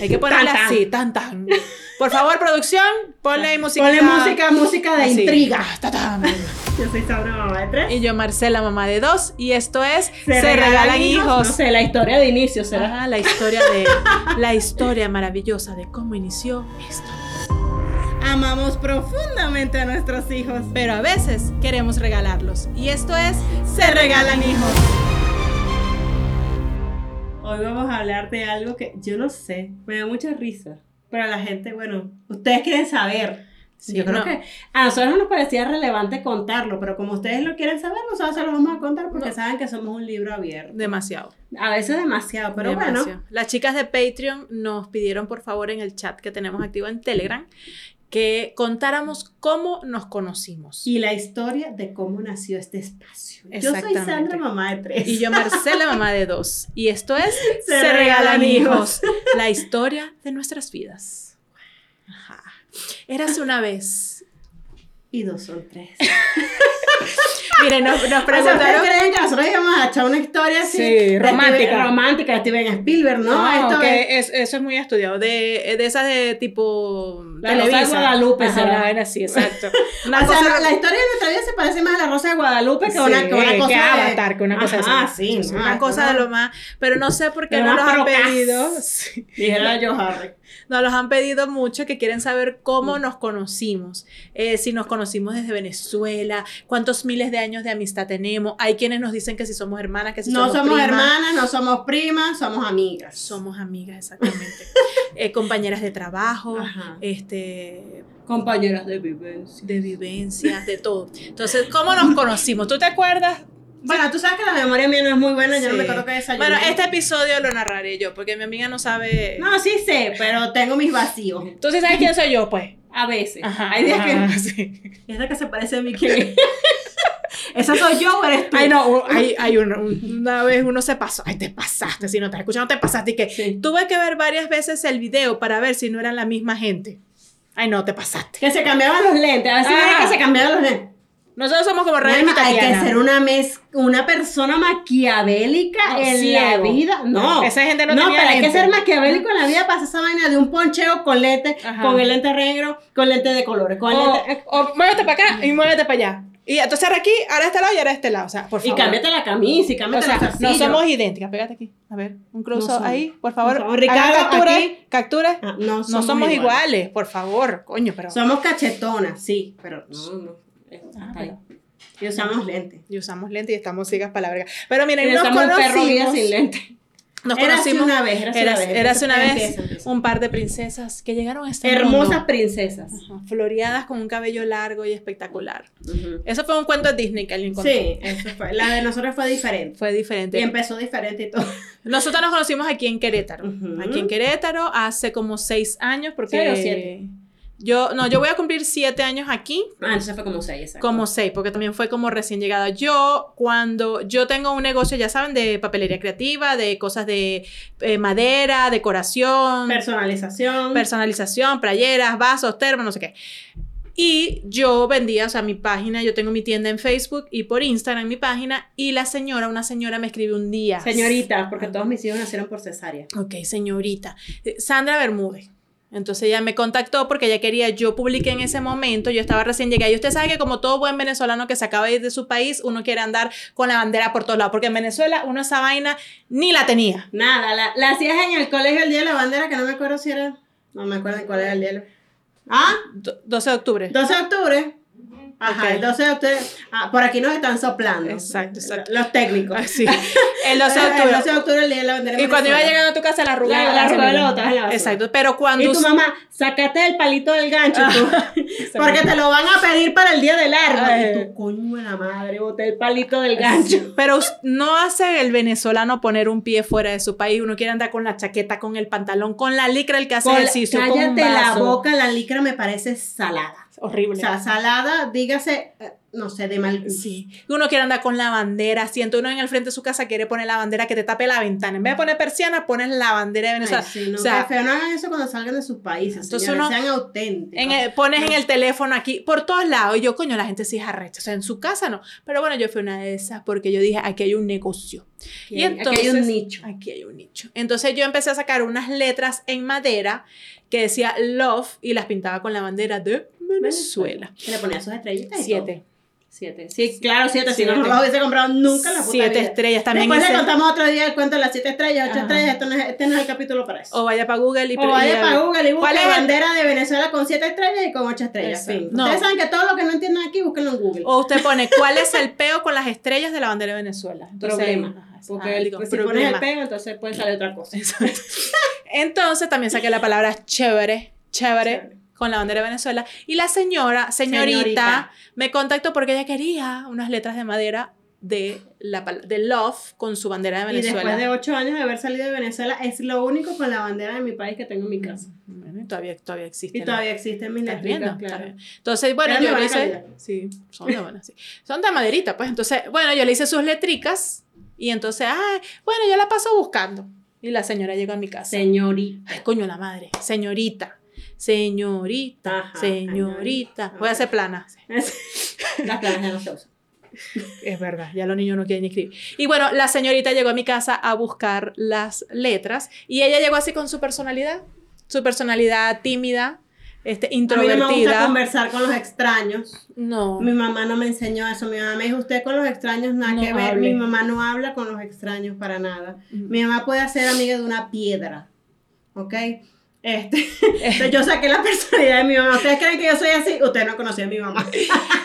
Hay que ponerla Tan, así, tan tan. Por favor, producción, ponle ahí música. Ponle música, música de Así. intriga. Ta. Yo soy Sandra, mamá de tres. Y yo, Marcela, mamá de dos. Y esto es Se, regalan, hijos. No sé, la historia de inicio será. La historia de la historia maravillosa de cómo inició esto. Amamos profundamente a nuestros hijos. Pero a veces queremos regalarlos. Y esto es Se regalan hijos. Hoy vamos a hablar de algo que yo no sé, me da mucha risa. Pero la gente, bueno, ustedes quieren saber. Sí, yo creo no. que a nosotros no nos parecía relevante contarlo, pero como ustedes lo quieren saber, nosotros se lo vamos a contar porque No. saben que somos un libro abierto. Demasiado. A veces demasiado, pero demasiado. bueno. Las chicas de Patreon nos pidieron, por favor, en el chat que tenemos activo en Telegram, que contáramos cómo nos conocimos. Y la historia de cómo nació este espacio. Yo soy. Sandra, mamá de tres. Y yo, Marcela, mamá de dos. Y esto es Se Se, regalan regalan hijos. hijos. La historia de nuestras vidas. Ajá. Érase una vez. Y dos son tres. Miren, nos, nos sea, ¿ustedes preguntaron. creen que nosotros íbamos a echar una historia así? Sí, romántica. Steven- romántica de Steven Spielberg, ¿no? No, Esto que es... es- eso es muy estudiado. De, de esas de tipo. La Rosa de Guadalupe, Ajá, será. una vaina así, exacto. Una o sea, cosa- la, la historia de nuestra vida se parece más a la Rosa de Guadalupe que, Sí, una, que una que cosa de... Avatar, que una cosa Ajá, así. sí. Una esto cosa de lo más. Pero no sé por qué no los han pedido. Dijera yo Harry. Nos los han pedido mucho que quieren saber cómo nos conocimos, eh, si nos conocimos desde Venezuela, cuántos miles de años de amistad tenemos. Hay quienes nos dicen que si somos hermanas, que si No somos, somos primas. hermanas, no somos primas, somos amigas. Somos amigas, exactamente. Eh, compañeras de trabajo, Ajá. este, compañeras de vivencia. de vivencias, de todo. Entonces, ¿cómo nos conocimos? ¿Tú te acuerdas? Bueno, tú sabes que la memoria mía no es muy buena, yo no Sí. me acuerdo que desayuné. Bueno, este episodio lo narraré yo, porque mi amiga no sabe. No, sí sé, pero tengo mis vacíos. ¿Tú sí sabes quién soy yo, pues? A veces. Ajá. Hay días que... ajá, sí. ¿Y esta que se parece a mí es? ¿Esa soy yo o eres tú? Ay, no, hay, hay una, una vez uno se pasó. Ay, te pasaste. Si no estás escuchando, te pasaste. Y que Sí. tuve que ver varias veces el video para ver si no eran la misma gente. Ay, no, te pasaste. Que se cambiaban los lentes. A veces Ah. que se cambiaban los lentes. Nosotros somos como René y Bueno, hay que ser una, mez, una persona maquiavélica No, en ciego. la vida. No. Esa gente no No, tenía pero hay que ser maquiavélico en la vida para hacer esa vaina de un poncheo con lente, Ajá. con el lente negro, con lente de colores, con O, lente... o muévete para acá y muévete para allá. Y entonces ahora aquí, ahora este lado y ahora este lado. O sea, por Y favor. cámbiate la camisa y O cámbiate sea, los no somos idénticas. Pégate aquí. A ver, un No ahí, por favor. Por favor, Ricardo, captura, aquí. captura. Ah, no, No somos, somos, iguales. iguales. por favor, coño, pero. Somos cachetonas, sí, pero no, no. Ah, pero- Y usamos lentes. Y usamos lentes y estamos ciegas para la verga. Pero Y miren, nos conocimos. sin lente. Nos Érase conocimos. una vez, érase una vez. érase una vez un par de princesas que llegaron a este Hermosas mundo. princesas. Ajá, floreadas con un cabello largo y espectacular. Ujú. Eso fue un cuento de Disney que alguien contó. Sí, eso fue. La de nosotros fue diferente. Fue Y diferente. empezó diferente y todo. Nosotros nos conocimos aquí en Querétaro. Ujú. Aquí en Querétaro hace como seis años porque... ¿Seis o siete? Yo, no, yo voy a cumplir siete años aquí, Ah, entonces fue como seis, exacto. como seis, porque también fue como recién llegada. Yo, cuando yo tengo un negocio, ya saben, de papelería creativa, de cosas de eh, madera, decoración, Personalización. personalización, playeras, vasos, termos, no sé qué. Y yo vendía, o sea, mi página, yo tengo mi tienda en Facebook y por Instagram mi página, y la señora, una señora me escribió un día. Señorita, porque todos mis hijos nacieron por cesárea. Ok, señorita. Eh, Sandra Bermúdez. Entonces ella me contactó porque ella quería, yo publiqué en ese momento, yo estaba recién llegada y usted sabe que como todo buen venezolano que se acaba de ir de su país, uno quiere andar con la bandera por todos lados, porque en Venezuela uno esa vaina ni la tenía. Nada, la, la hacías en el colegio el día de la bandera, que no me acuerdo si era. No me acuerdo cuál era el día. de la- Ah, Do- 12 de octubre. 12 de octubre. Ajá, Ok. el 12 de octubre. Ah, por aquí nos están soplando. Exacto, exacto. Los técnicos. Así. El 12 de El octubre. 12 de octubre, el día de la bandera. Y cuando iba llegando a tu casa, la arrugaba. La- la la la. Exacto, pero cuando... Y tu mamá, sacate el palito del gancho, tú, porque te lo van a pedir para el día del árbol. Y tu coño de la madre, boté el palito del gancho. Pero no hace el venezolano poner un pie fuera de su país. Uno quiere andar con la chaqueta, con el pantalón, con la licra, el que hace Con- ejercicio. con un cállate la boca, la licra me parece salada. Horrible. O sea, salada, dígase, eh, no sé, de mal gusto. Sí. Uno quiere andar con la bandera. Siento uno en el frente de su casa quiere poner la bandera que te tape la ventana. En vez de poner persiana, pones la bandera de Ay, Venezuela. sí, no, o sea, feo, no hagan eso cuando salgan de sus países. Entonces señores, uno- sean auténticos. en el- pones en el teléfono aquí, por todos lados. Y yo, coño, la gente sí es arrecha. O sea, en su casa no. Pero bueno, yo fui una de esas porque yo dije, aquí hay un negocio. Aquí y hay- aquí entonces, hay un nicho. Aquí hay un nicho. Entonces yo empecé a sacar unas letras en madera que decía love y las pintaba con la bandera de Venezuela. Y le ponía sus estrellitas Siete. Siete. Sí, claro, siete. Si no, no las hubiese comprado nunca la puta Siete vida. estrellas. También Después le contamos otro día el cuento de las siete estrellas, ocho Ajá. estrellas. Esto no es, este no es el capítulo para eso. O vaya para Google y O vaya para Google y ¿Cuál busque es el- bandera de Venezuela con siete estrellas y con ocho estrellas. No. Ustedes saben que todo lo que no entiendan aquí, búsquenlo en Google. O usted pone cuál es el peo con las estrellas de la bandera de Venezuela. Entonces, problema. ajá, Porque ah, el- digo, si pones problema. el pego, entonces puede salir otra cosa. Exacto. Entonces también saqué la palabra chévere, chévere, Chévere. Con la bandera de Venezuela. Y la señora, señorita, Señorita. me contactó porque ella quería unas letras de madera de, la, de love con su bandera de Y Venezuela. después de ocho años de haber salido de Venezuela, es lo único con la bandera de mi país que tengo en mi casa. Bueno, y todavía, todavía existe. Y ¿no? todavía existen mis letritas, claro. Entonces, bueno, yo le hice. calidad. Sí, son de buenas, sí. Son de maderita, pues. Entonces, bueno, yo le hice sus letricas. Y entonces, ay, bueno, yo la paso buscando. Y la señora llegó a mi casa. Señorita. Ay, coño, la madre. Señorita. Señorita. Ajá, señorita. Voy a hacer plana. Las planas ya no se usan. Es verdad, ya los niños no quieren escribir. Y bueno, la señorita llegó a mi casa a buscar las letras y ella llegó así con su personalidad, su personalidad tímida, este, A mí no me gusta introvertida. conversar con los extraños. No. Mi mamá no me enseñó eso. Mi mamá me dijo, usted con los extraños nada No que ver. hable. Mi mamá no habla con los extraños para nada. Mi mamá puede ser amiga de una piedra. ¿Ok? Este, entonces yo saqué la personalidad de mi mamá. ¿Ustedes creen que yo soy así? Usted no conocía a mi mamá.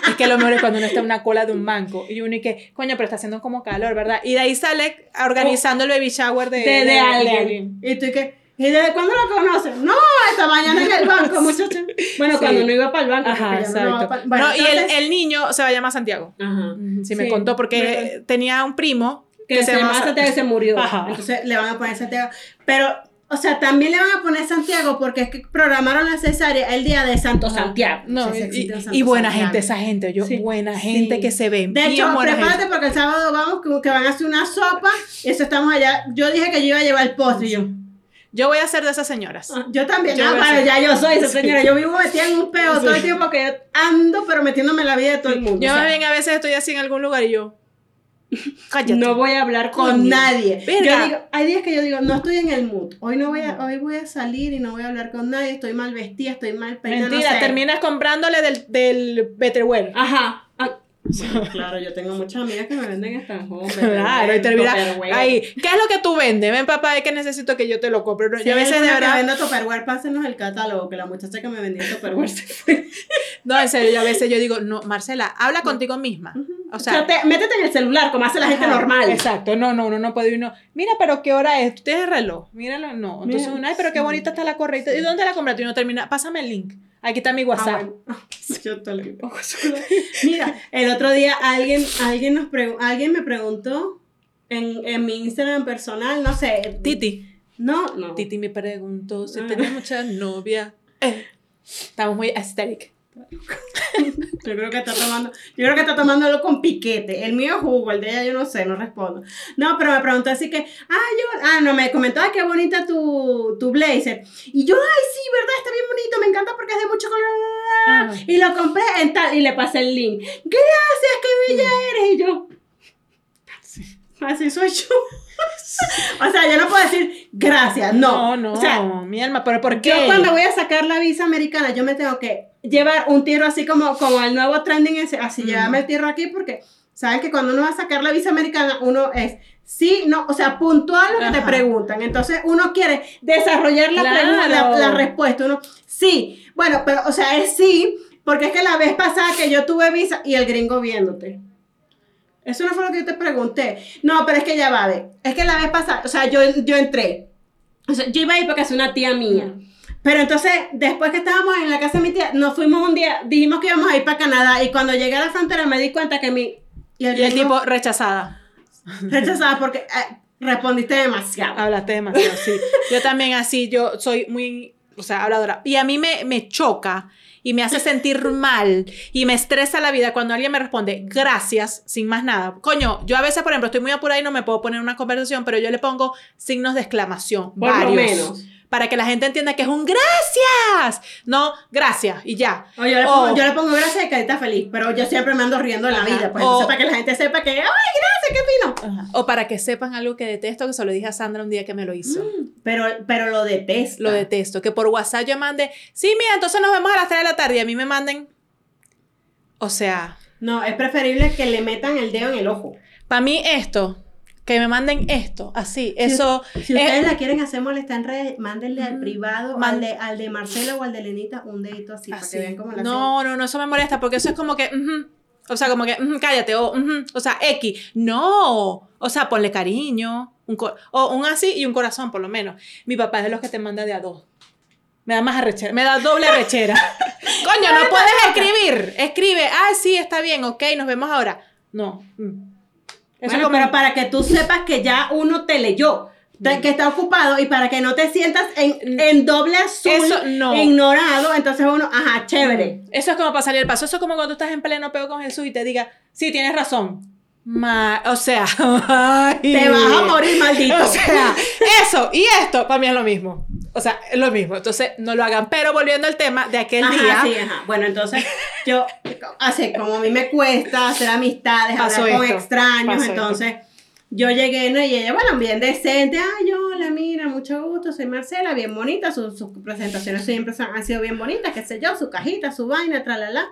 Es que lo mejor es cuando uno está en una cola de un banco y uno y que, coño, pero está haciendo como calor, ¿verdad? Y de ahí sale organizando el baby shower de, De, de, alguien. Y tú y que, ¿y desde cuándo lo conoces? No, esta mañana en el banco, muchacha. Bueno, Sí. cuando no iba para el banco. Ajá, no exacto. Bueno, no, y el, el niño se va a llamar Santiago. Ajá. Sí, me contó porque tenía un primo que, se, llama Santiago y se murió. Ajá. Entonces le van a poner Santiago. Pero, o sea, también le van a poner Santiago porque es que programaron la cesárea el día de Santo Ajá. Santiago. No, sí y- Santo y buena Santiago. gente, esa gente, yo, Sí. buena gente Sí. que se ve. De hecho, prepárate gente. porque el sábado vamos, que van a hacer una sopa. Y eso estamos allá. Yo dije que yo iba a llevar el postre. yo, Yo voy a ser de esas señoras. ah, yo también. Yo ah, bueno, ya yo soy esa señora. Yo vivo metida en un peo todo el tiempo que yo ando, pero metiéndome en la vida de todo el mundo. Yo O sea, más bien a veces estoy así en algún lugar y yo. Cállate. No voy a hablar con nadie. Yo digo, hay días que yo digo, no estoy en el mood. Hoy no voy a, hoy voy a salir y no voy a hablar con nadie. Estoy mal vestida, estoy mal peinada. Mentira, no sé. terminas comprándole del, del Betterware. Ajá. Ah, bueno, claro, yo tengo muchas amigas que me venden estanjón. Claro, y termina ahí. ¿Qué es lo que tú vendes? Ven, papá, es que necesito que yo te lo compre. yo a veces de verdad. vendo Tupperware, pásenos el catálogo, que la muchacha que me vendió Tupperware se fue. No, en serio, yo a veces yo digo, no, Marcela, habla contigo misma. O sea, sea, te- métete en el celular, como hace la gente Ajá, normal. Exacto, no, no, uno no puede ir, no. Mira, pero ¿qué hora es? ¿Tú tienes reloj? Míralo, no. Entonces uno, ay, pero qué bonita está la correcta. ¿Y dónde la compraste? Y uno termina, pásame el link. Aquí está mi Ah, WhatsApp. bueno. Yo tiempo. Mira, el otro día alguien, alguien, nos alguien me preguntó en, en mi Instagram personal, no sé. Titi. No, no. Titi me preguntó si Ah. tenía mucha novia. Eh, Estamos muy aesthetic. Yo creo que está tomando, yo creo que está tomándolo con piquete. El mío es jugo, el de ella yo no sé, no respondo. No, pero me preguntó así que, ah, yo, ah, no, me comentó, "Ay, qué bonita tu, tu blazer. Y yo, ay, sí, verdad, está bien bonito, me encanta porque es de mucho color. Ah. Y lo compré en tal, y le pasé el link. Gracias, qué bella eres. Y yo, así soy yo. O sea, yo no puedo decir gracias, no. No, no, O sea, mi alma, pero ¿por qué? yo cuando voy a sacar la visa americana, yo me tengo que llevar un tiro así como, como el nuevo trending ese, así Mm. llevarme el tiro aquí porque saben que cuando uno va a sacar la visa americana, uno es sí, no, o sea, puntual lo que te preguntan. Entonces uno quiere desarrollar la, Claro. pregunta, la, la respuesta. Uno, sí, bueno, pero, o sea, es sí, porque es que la vez pasada que yo tuve visa y el gringo viéndote. Eso no fue lo que yo te pregunté. No, pero es que ya va, ve. Es que la vez pasada, o sea, yo, yo entré. O sea, yo iba a ir porque es una tía mía. Pero entonces, después que estábamos en la casa de mi tía, nos fuimos un día, dijimos que íbamos a ir para Canadá y cuando llegué a la frontera me di cuenta que mi... Y el, Y el gringo tipo rechazada. rechazaba porque eh, respondiste demasiado. Hablaste demasiado, sí. Yo también así, yo soy muy, o sea, habladora. Y a mí me, me choca y me hace sentir mal y me estresa la vida cuando alguien me responde gracias sin más nada. Coño, yo a veces, por ejemplo, estoy muy apurada y no me puedo poner una conversación, pero yo le pongo signos de exclamación. Por lo varios, menos. Para que la gente entienda que es un gracias. No, gracias y ya. O yo, le O- pongo, yo le pongo gracias carita feliz, pero yo siempre me ando riendo en la Ajá. vida, pues O- para que la gente sepa que, ay, gracias, qué fino. Ajá. O para que sepan algo que detesto, que se lo dije a Sandra un día que me lo hizo. Pero, pero lo detesto. Lo detesto. Que por WhatsApp yo mande, sí, mira, entonces nos vemos a las 3 de la tarde y a mí me manden. O sea, No, es preferible que le metan el dedo en el ojo. para mí esto, que me manden esto, así, eso. Si es- ustedes la quieren hacer molestar en redes, mándenle al privado, man- al de, al de Marcelo o al de Lenita, un dedito así, para así. que vean cómo la No, no, no, eso me molesta porque eso es como que, o sea, como que, cállate, o, o sea, X. No, o sea, ponle cariño, un o un así y un corazón, por lo menos. Mi papá es de los que te manda de a dos. Me da más arrechera, me da doble arrechera. Coño, no puedes escribir. Escribe, ah, sí, está bien, ok, nos vemos ahora. No. mm. Bueno, pero para que tú sepas que ya uno te leyó, que está ocupado y para que no te sientas en, en doble azul, Eso no. ignorado, entonces uno, ajá, chévere. Eso es como para salir el paso. Eso es como cuando tú estás en pleno pego con Jesús y te diga, sí, tienes razón. Ma- o sea, ay. Te vas a morir, maldito. O sea, eso y esto para mí es lo mismo. O sea, es lo mismo. Entonces, no lo hagan. Pero volviendo al tema de aquel Ajá, día. sí, ajá. Bueno, entonces yo, así como a mí me cuesta hacer amistades, Pasó hablar con esto, extraños, entonces yo llegué, ¿no? Y ella, bueno, bien decente, ay, hola, mira, mucho gusto, soy Marcela, bien bonita, sus, sus presentaciones siempre han sido bien bonitas, qué sé yo, su cajita, su vaina, tralala.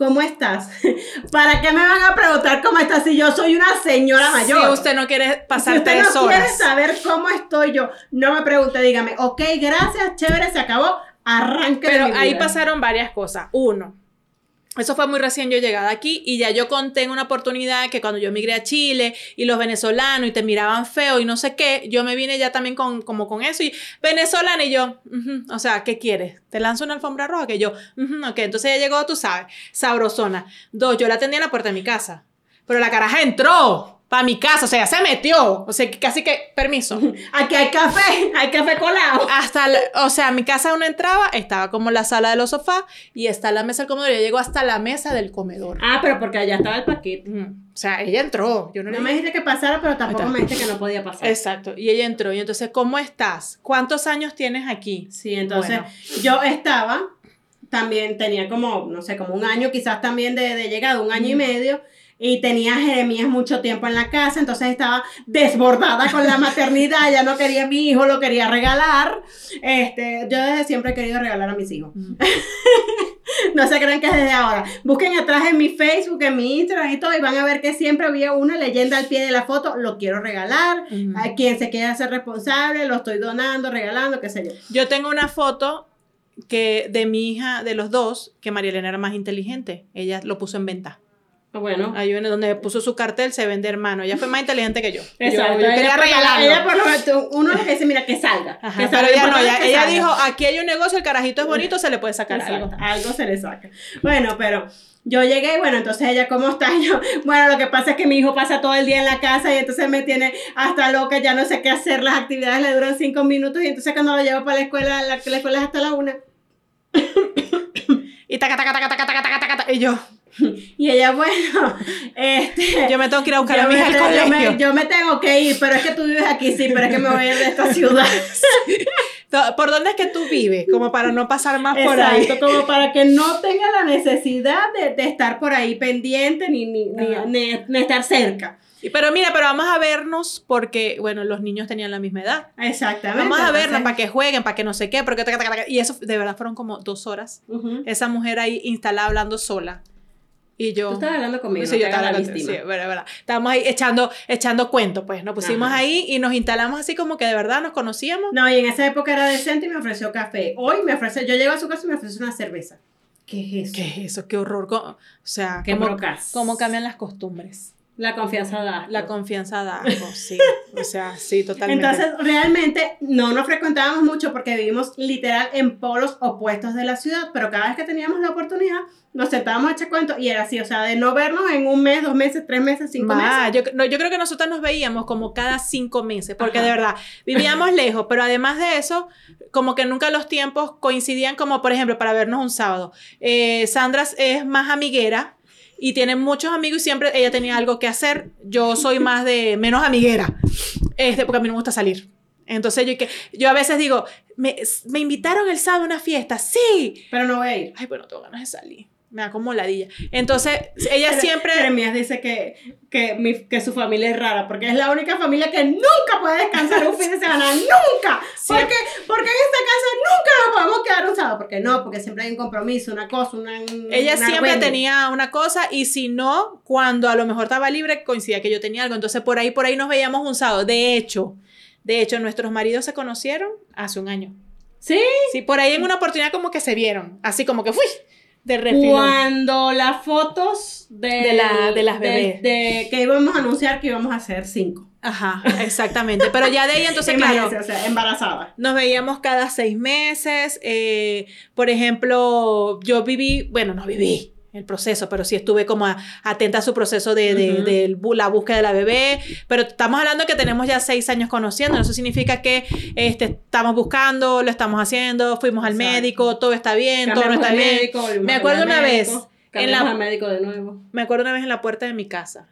¿Cómo estás? ¿Para qué me van a preguntar cómo estás si yo soy una señora mayor? Si usted no quiere pasar si usted tres no quiere saber cómo estoy yo, no me pregunte, dígame, ok, gracias, chévere, se acabó, arranque de Pero mi ahí vida. pasaron varias cosas. Uno, eso fue muy recién yo llegada aquí y ya yo conté en una oportunidad que cuando yo migré a Chile y los venezolanos y te miraban feo y no sé qué, yo me vine ya también con, como con eso y venezolana y yo, ujú, o sea, ¿qué quieres? ¿Te lanzo una alfombra roja? Que yo, ujú, ok, entonces ya llegó, tú sabes, sabrosona. Dos, yo la atendí en la puerta de mi casa, pero la caraja entró para mi casa, o sea, se metió, o sea, casi que, permiso. Aquí hay café, hay café colado. Hasta, la- o sea, mi casa uno entraba, estaba como la sala de los sofás y está la mesa del comedor. Yo llego hasta la mesa del comedor. Ah, pero porque allá estaba el paquete. Ujú. O sea, ella entró. Yo no, No le me dijiste que pasara, pero tampoco me dijiste que no podía pasar. Exacto. Y ella entró. Y entonces, ¿cómo estás? ¿Cuántos años tienes aquí? Sí, entonces Bueno. yo estaba, también tenía como, no sé, como un año quizás también de, de llegada, un año y medio, y tenía a Jeremías mucho tiempo en la casa, entonces estaba desbordada con la maternidad, ya no quería a mi hijo, lo quería regalar. Este, yo desde siempre he querido regalar a mis hijos. No se crean que es desde ahora. Busquen atrás en mi Facebook, en mi Instagram y todo, y van a ver que siempre había una leyenda al pie de la foto, lo quiero regalar, a quien se quiera hacer responsable, lo estoy donando, regalando, qué sé yo. Yo tengo una foto que de mi hija, de los dos, que María Elena era más inteligente. Ella lo puso en venta. Bueno, Ahí viene donde puso su cartel, se vende hermano. Ella fue más inteligente que yo. Yo- Exacto, yo, ella, quería regalarlo. ella por lo menos, uno lo que dice, mira, que salga. Ajá, que pero salga, ella lo no, ella, que ella salga. dijo, aquí hay un negocio, el carajito es bonito, se le puede sacar Exacto, algo. algo se le saca. Bueno, pero yo llegué y bueno, entonces ella, ¿cómo está? Yo, bueno, lo que pasa es que mi hijo pasa todo el día en la casa y entonces me tiene hasta loca, ya no sé qué hacer, las actividades le duran cinco minutos y entonces cuando lo llevo para la escuela, la, la escuela es hasta la una. Y taca, taca, taca, taca, taca, taca, taca, taca, y yo, Y ella, bueno, este... yo me tengo que ir a buscar a mi hija al yo, colegio. me, yo me tengo que ir, pero es que tú vives aquí, sí, pero es que me voy a ir de esta ciudad. ¿Por dónde es que tú vives? Como para no pasar más por ahí. Exacto, como para que no tenga la necesidad de, de estar por ahí pendiente ni, ni, ni, ni- ni estar cerca. Pero mira, pero vamos a vernos porque, bueno, los niños tenían la misma edad. Exactamente. Vamos a vernos para que jueguen, para que no sé qué, porque y eso de verdad fueron como dos horas. Ujú. Esa mujer ahí instalada hablando sola. Y yo... Tú estás hablando conmigo, Sí, no yo estaba víctima. sí, verdad, verdad. Estábamos ahí echando, echando cuentos, pues. Nos pusimos Ajá. ahí y nos instalamos así como que de verdad nos conocíamos. No, y en esa época era decente y me ofreció café. Hoy me ofrece, yo llego a su casa y me ofrece una cerveza. ¿Qué es eso? ¿Qué es eso? Qué horror. O sea, Qué cómo, cómo cambian las costumbres. La confianza da. La confianza da sí. O sea, sí, totalmente. Entonces, realmente no nos frecuentábamos mucho porque vivimos literal en polos opuestos de la ciudad, pero cada vez que teníamos la oportunidad, nos sentábamos a echar cuentos y era así, o sea, de no vernos en un mes, dos meses, tres meses, cinco meses. yo, no, yo creo que nosotros nos veíamos como cada cinco meses, porque Ajá. de verdad vivíamos lejos, pero además de eso, como que nunca los tiempos coincidían, como por ejemplo para vernos un sábado. Eh, Sandra es más amiguera y tiene muchos amigos y siempre ella tenía algo que hacer. Yo soy más de menos amiguera, este, porque a mí no me gusta salir. Entonces yo, que, yo a veces digo, ¿me, me invitaron el sábado a una fiesta? Sí. Pero no voy a ir. Ay, bueno, tengo ganas de salir. Me da como ladilla. Entonces, ella Pero- siempre... Jeremías dice que, que, mi- que su familia es rara, porque es la única familia que nunca puede descansar un fin de semana, nunca. Porque, porque en esta casa nunca nos podemos quedar un sábado, porque no, porque siempre hay un compromiso, una cosa, una... Ella una siempre tenía una cosa y si no, cuando a lo mejor estaba libre, coincidía que yo tenía algo. Entonces por ahí, por ahí nos veíamos un sábado. De hecho, de hecho, nuestros maridos se conocieron hace un año. Sí, Sí, por ahí en una oportunidad como que se vieron. Así como que fui de refilón. Cuando las fotos de, De la- de las bebés. de que íbamos a anunciar que íbamos a hacer cinco. Ajá, exactamente. Pero ya de ahí entonces, claro, o sea, embarazada. Nos veíamos cada seis meses. eh, por ejemplo, yo viví, bueno, no viví el proceso, pero sí estuve como a- atenta a su proceso de, de- de la búsqueda de la bebé. Pero estamos hablando que tenemos ya seis años conociendo. Eso significa que este, estamos buscando, lo estamos haciendo, fuimos al Exacto. médico, todo está bien, todo no está bien. médico, Me acuerdo una vez en la- al médico de nuevo. Me acuerdo una vez en la puerta de mi casa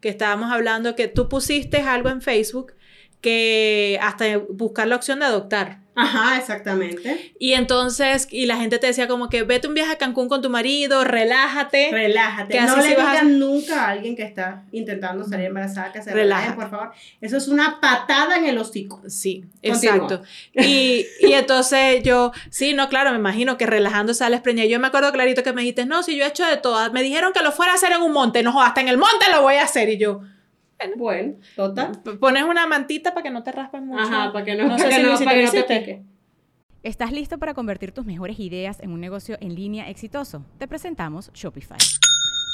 que estábamos hablando que tú pusiste algo en Facebook que hasta buscar la opción de adoptar. Ajá, exactamente. Y entonces, y la gente te decía como que vete un viaje a Cancún con tu marido, relájate. Relájate. Que no le vas a- nunca a alguien que está intentando salir embarazada que se relaje, por favor. Eso es una patada en el hocico. Sí, Continúa. exacto. Y, y entonces yo, sí, no, claro, me imagino que relajando sales preñada. Yo me acuerdo clarito que me dijiste, no, si yo he hecho de todas. Me dijeron que lo fuera a hacer en un monte. No, hasta en el monte lo voy a hacer. Y yo, Bueno, total. p- pones una mantita para que no te raspes mucho. Ajá, para que no, No para sé que si no, para te pique. ¿Estás listo para convertir tus mejores ideas en un negocio en línea exitoso? Te presentamos Shopify.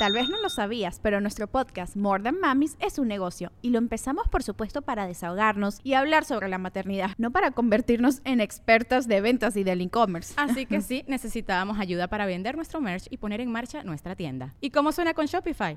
Tal vez no lo sabías, pero nuestro podcast More Than Mamis es un negocio y lo empezamos por supuesto para desahogarnos y hablar sobre la maternidad, no para convertirnos en expertas de ventas y del e-commerce. Así que sí, necesitábamos ayuda para vender nuestro merch y poner en marcha nuestra tienda. ¿Y cómo suena con Shopify?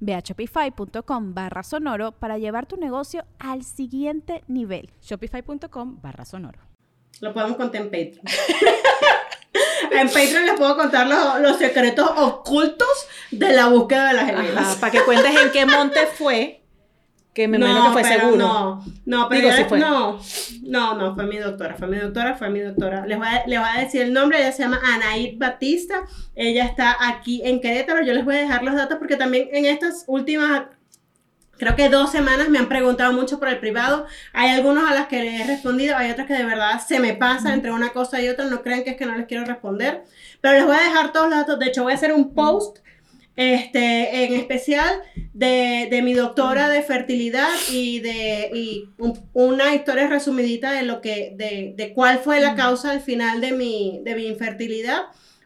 Ve a shopify.com barra sonoro para llevar tu negocio al siguiente nivel. Shopify.com barra sonoro. Lo podemos contar en Patreon. en Patreon les puedo contar los, los secretos ocultos de la búsqueda de las gemelas. Ajá, para que cuentes en qué monte fue, que me imagino que fue pero seguro. No, no, pero Digo, fue. no, no, no, fue mi doctora, fue mi doctora, fue mi doctora. Les voy a, les voy a decir el nombre, ella se llama Anaid Batista, ella está aquí en Querétaro, yo les voy a dejar los datos porque también en estas últimas, creo que dos semanas me han preguntado mucho por el privado, hay algunos a las que les he respondido, hay otras que de verdad se me pasa entre una cosa y otra, no crean que es que no les quiero responder, pero les voy a dejar todos los datos, de hecho voy a hacer un post este, en especial de, de mi doctora de fertilidad y de y un- una historia resumidita de lo que de, de cuál fue la causa al final de mi, de mi infertilidad